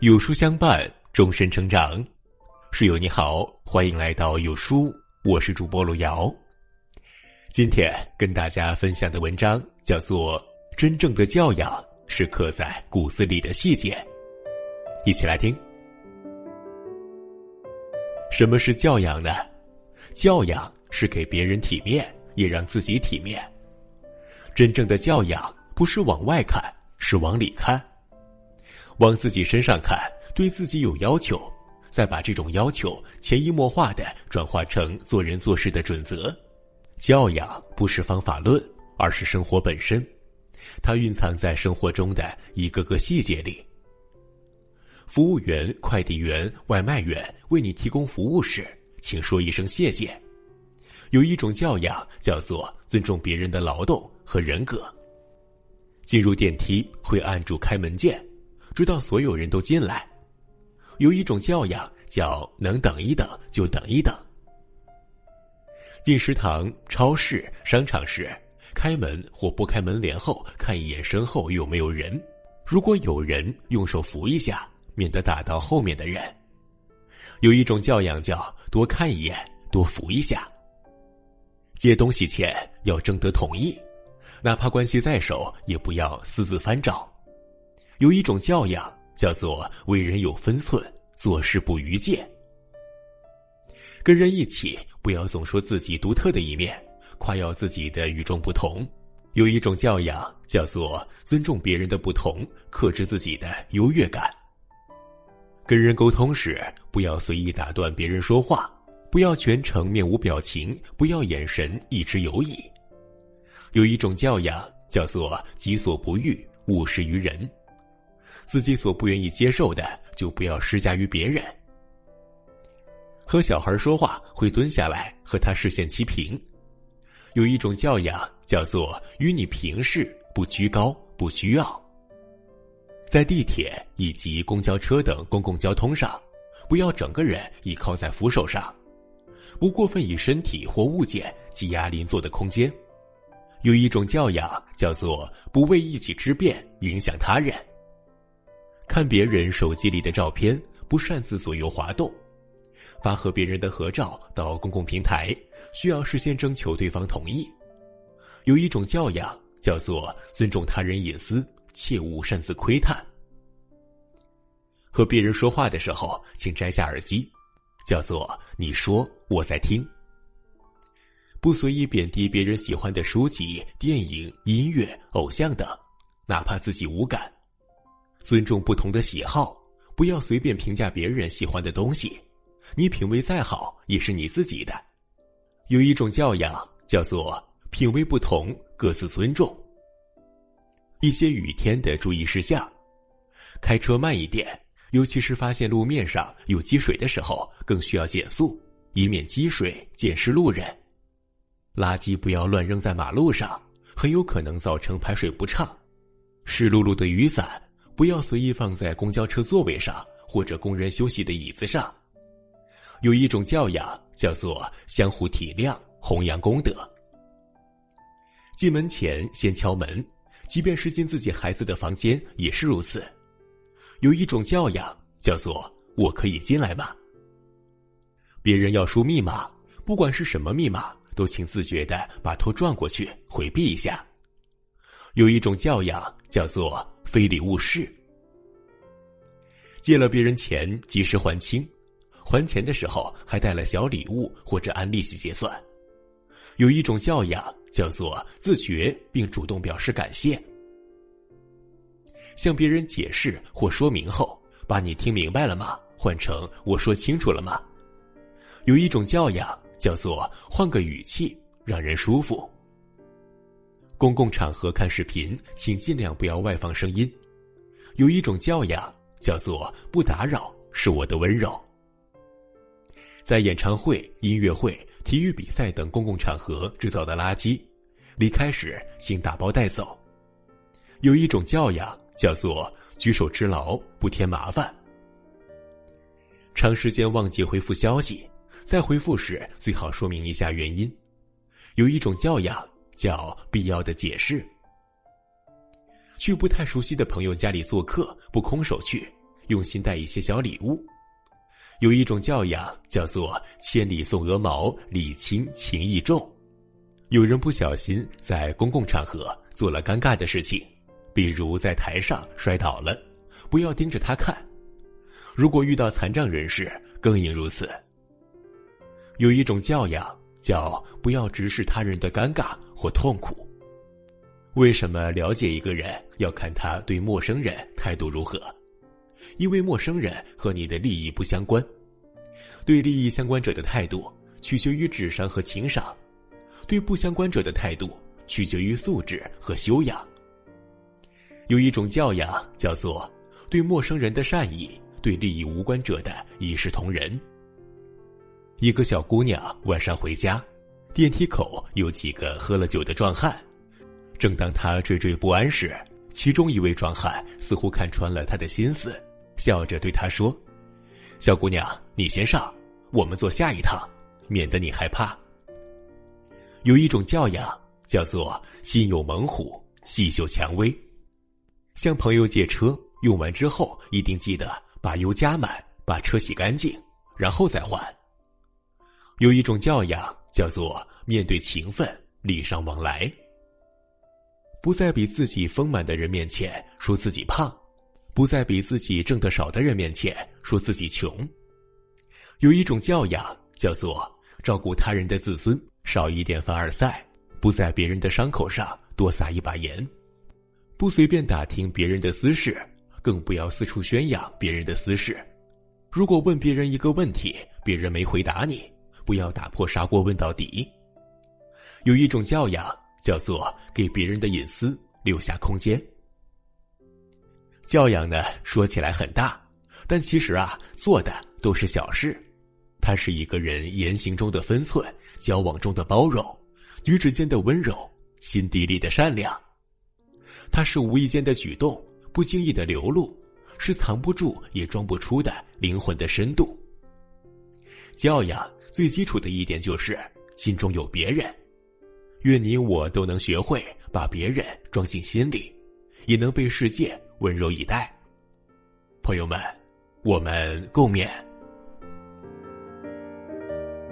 有书相伴，终身成长。书友你好，欢迎来到有书，我是主播路遥。今天跟大家分享的文章叫做《真正的教养是刻在骨子里的细节》，一起来听。什么是教养呢？教养是给别人体面，也让自己体面。真正的教养不是往外看，是往里看。往自己身上看，对自己有要求，再把这种要求潜移默化的转化成做人做事的准则。教养不是方法论，而是生活本身，它蕴藏在生活中的一个个细节里。服务员、快递员、外卖员为你提供服务时，请说一声谢谢。有一种教养叫做尊重别人的劳动和人格。进入电梯会按住开门键。直到所有人都进来，有一种教养叫能等一等就等一等。进食堂、超市、商场时，开门或拨开门帘后看一眼身后有没有人，如果有人，用手扶一下，免得打到后面的人。有一种教养叫多看一眼，多扶一下。接东西前要征得同意，哪怕关系在手，也不要私自翻找。有一种教养叫做为人有分寸，做事不逾界。跟人一起，不要总说自己独特的一面，夸耀自己的与众不同。有一种教养叫做尊重别人的不同，克制自己的优越感。跟人沟通时，不要随意打断别人说话，不要全程面无表情，不要眼神一直游移。有一种教养叫做己所不欲，勿施于人。自己所不愿意接受的，就不要施加于别人。和小孩说话会蹲下来和他视线齐平。有一种教养叫做与你平视，不居高，不虚傲。在地铁以及公交车等公共交通上，不要整个人倚靠在扶手上，不过分以身体或物件挤压邻座的空间。有一种教养叫做不为一己之便影响他人。看别人手机里的照片，不擅自左右滑动；发和别人的合照到公共平台，需要事先征求对方同意。有一种教养叫做尊重他人隐私，切勿擅自窥探。和别人说话的时候，请摘下耳机，叫做你说我在听。不随意贬低别人喜欢的书籍、电影、音乐、偶像等，哪怕自己无感。尊重不同的喜好，不要随便评价别人喜欢的东西。你品味再好，也是你自己的。有一种教养叫做品味不同，各自尊重。一些雨天的注意事项：开车慢一点，尤其是发现路面上有积水的时候，更需要减速，以免积水溅湿路人。垃圾不要乱扔在马路上，很有可能造成排水不畅。湿漉漉的雨伞。不要随意放在公交车座位上或者工人休息的椅子上。有一种教养叫做相互体谅、弘扬功德。进门前先敲门，即便是进自己孩子的房间也是如此。有一种教养叫做我可以进来吗？别人要输密码，不管是什么密码，都请自觉的把头转过去回避一下。有一种教养叫做。非礼勿视。借了别人钱，及时还清，还钱的时候还带了小礼物或者按利息结算。有一种教养叫做自觉并主动表示感谢。向别人解释或说明后，把你听明白了吗？换成我说清楚了吗？有一种教养叫做换个语气，让人舒服。公共场合看视频，请尽量不要外放声音。有一种教养叫做不打扰，是我的温柔。在演唱会、音乐会、体育比赛等公共场合制造的垃圾，离开时请打包带走。有一种教养叫做举手之劳，不添麻烦。长时间忘记回复消息，在回复时最好说明一下原因。有一种教养。叫必要的解释。去不太熟悉的朋友家里做客，不空手去，用心带一些小礼物。有一种教养叫做“千里送鹅毛，礼轻情意重”。有人不小心在公共场合做了尴尬的事情，比如在台上摔倒了，不要盯着他看。如果遇到残障人士，更应如此。有一种教养叫“不要直视他人的尴尬或痛苦”。为什么了解一个人要看他对陌生人态度如何？因为陌生人和你的利益不相关，对利益相关者的态度取决于智商和情商，对不相关者的态度取决于素质和修养。有一种教养叫做对陌生人的善意，对利益无关者的一视同仁。一个小姑娘晚上回家，电梯口有几个喝了酒的壮汉，正当他惴惴不安时，其中一位壮汉似乎看穿了他的心思。笑着对他说：“小姑娘，你先上，我们坐下一趟，免得你害怕。”有一种教养叫做“心有猛虎，细嗅蔷薇”。向朋友借车，用完之后一定记得把油加满，把车洗干净，然后再还。有一种教养叫做“面对情分，礼尚往来”。不在比自己丰满的人面前说自己胖。不在比自己挣得少的人面前说自己穷。有一种教养叫做照顾他人的自尊，少一点凡尔赛，不在别人的伤口上多撒一把盐，不随便打听别人的私事，更不要四处宣扬别人的私事。如果问别人一个问题，别人没回答你，不要打破砂锅问到底。有一种教养叫做给别人的隐私留下空间。教养呢，说起来很大，但其实啊，做的都是小事。它是一个人言行中的分寸，交往中的包容，举止间的温柔，心底里的善良。它是无意间的举动，不经意的流露，是藏不住也装不出的灵魂的深度。教养最基础的一点就是心中有别人。愿你我都能学会把别人装进心里，也能被世界。温柔以待，朋友们，我们共勉。